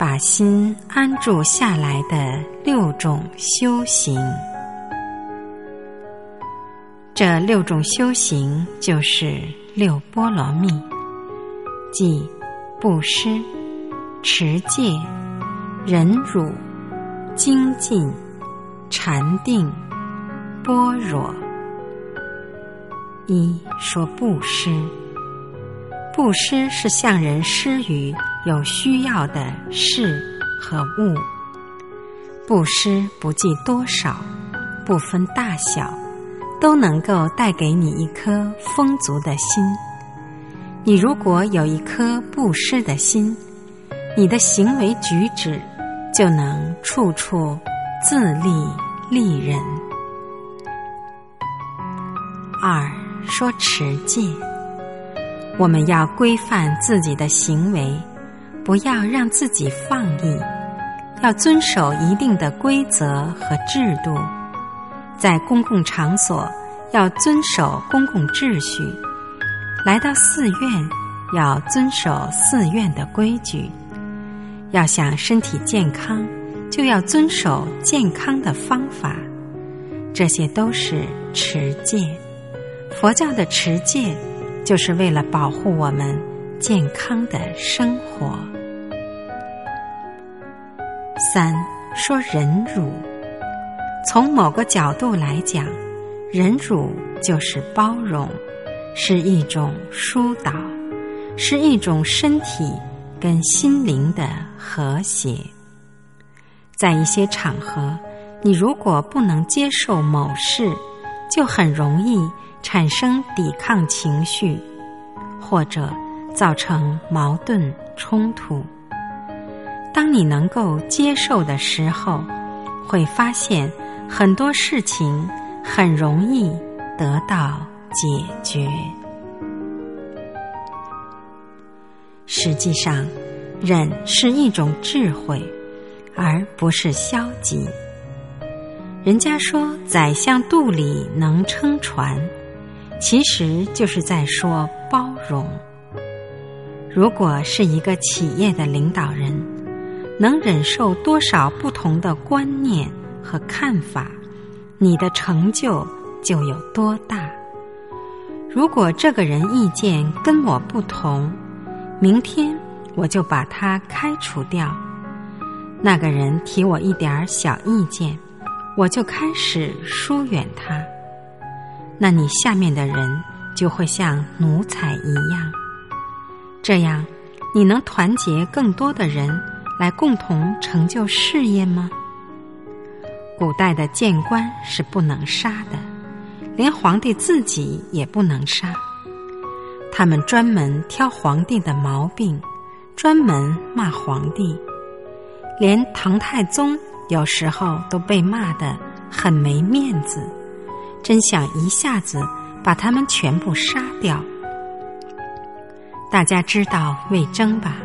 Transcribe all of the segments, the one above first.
把心安住下来的六种修行。这六种修行就是六波罗蜜，即布施、持戒、忍辱、精进、禅定、般若。一说布施，布施是向人施予有需要的事和物，布施不计多少，不分大小。都能够带给你一颗丰足的心。你如果有一颗布施的心，你的行为举止就能处处自利利人。二说持戒，我们要规范自己的行为，不要让自己放逸，要遵守一定的规则和制度。在公共场所要遵守公共秩序，来到寺院要遵守寺院的规矩，要想身体健康，就要遵守健康的方法，这些都是持戒。佛教的持戒，就是为了保护我们健康的生活。三说忍辱。从某个角度来讲，忍辱就是包容，是一种疏导，是一种身体跟心灵的和谐。在一些场合，你如果不能接受某事，就很容易产生抵抗情绪，或者造成矛盾冲突。当你能够接受的时候，会发现。很多事情很容易得到解决。实际上，忍是一种智慧，而不是消极。人家说“宰相肚里能撑船”，其实就是在说包容。如果是一个企业的领导人，能忍受多少不同的观念？和看法，你的成就就有多大。如果这个人意见跟我不同，明天我就把他开除掉。那个人提我一点小意见，我就开始疏远他。那你下面的人就会像奴才一样。这样，你能团结更多的人来共同成就事业吗？古代的谏官是不能杀的，连皇帝自己也不能杀。他们专门挑皇帝的毛病，专门骂皇帝。连唐太宗有时候都被骂得很没面子，真想一下子把他们全部杀掉。大家知道魏征吧？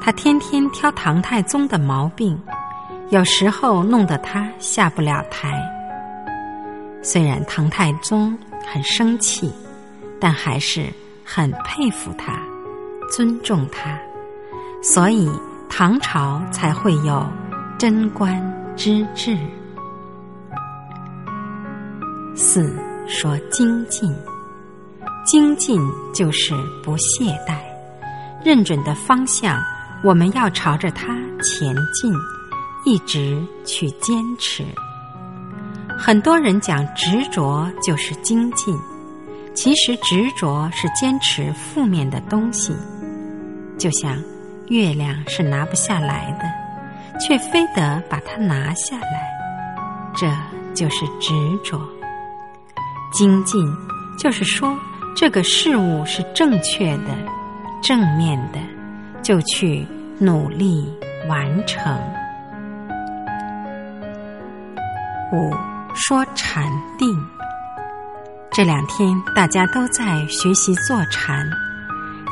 他天天挑唐太宗的毛病。有时候弄得他下不了台。虽然唐太宗很生气，但还是很佩服他，尊重他，所以唐朝才会有贞观之治。四说精进，精进就是不懈怠，认准的方向，我们要朝着它前进。一直去坚持。很多人讲执着就是精进，其实执着是坚持负面的东西。就像月亮是拿不下来的，却非得把它拿下来，这就是执着。精进就是说这个事物是正确的、正面的，就去努力完成。五说禅定，这两天大家都在学习坐禅。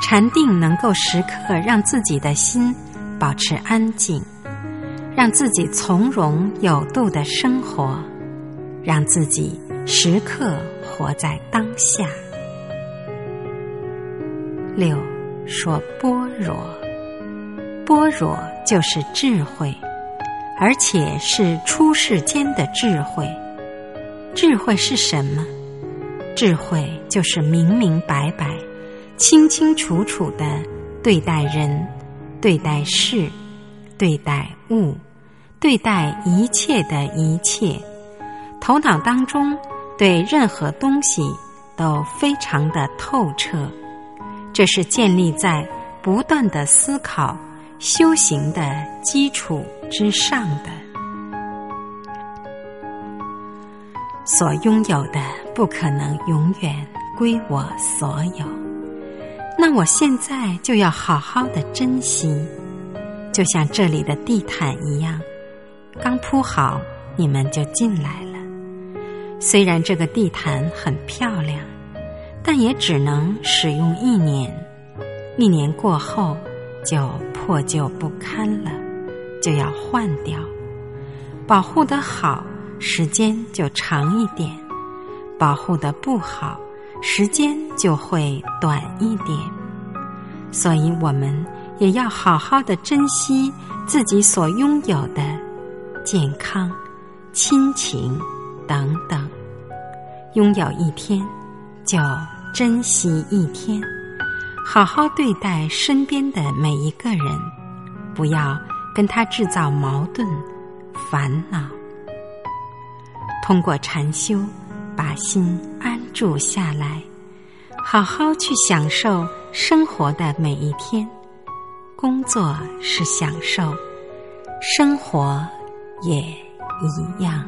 禅定能够时刻让自己的心保持安静，让自己从容有度的生活，让自己时刻活在当下。六说般若，般若就是智慧，而且是出世间的智慧。智慧是什么？智慧就是明明白白、清清楚楚的对待人、对待事、对待物、对待一切的一切，头脑当中对任何东西都非常的透彻。这是建立在不断的思考、修行的基础之上的。所拥有的不可能永远归我所有，那我现在就要好好的珍惜，就像这里的地毯一样，刚铺好你们就进来了。虽然这个地毯很漂亮，但也只能使用一年，一年过后就破旧不堪了，就要换掉，保护的好。时间就长一点，保护的不好，时间就会短一点。所以，我们也要好好的珍惜自己所拥有的健康、亲情等等。拥有一天，就珍惜一天，好好对待身边的每一个人，不要跟他制造矛盾、烦恼。通过禅修，把心安住下来，好好去享受生活的每一天。工作是享受，生活也一样。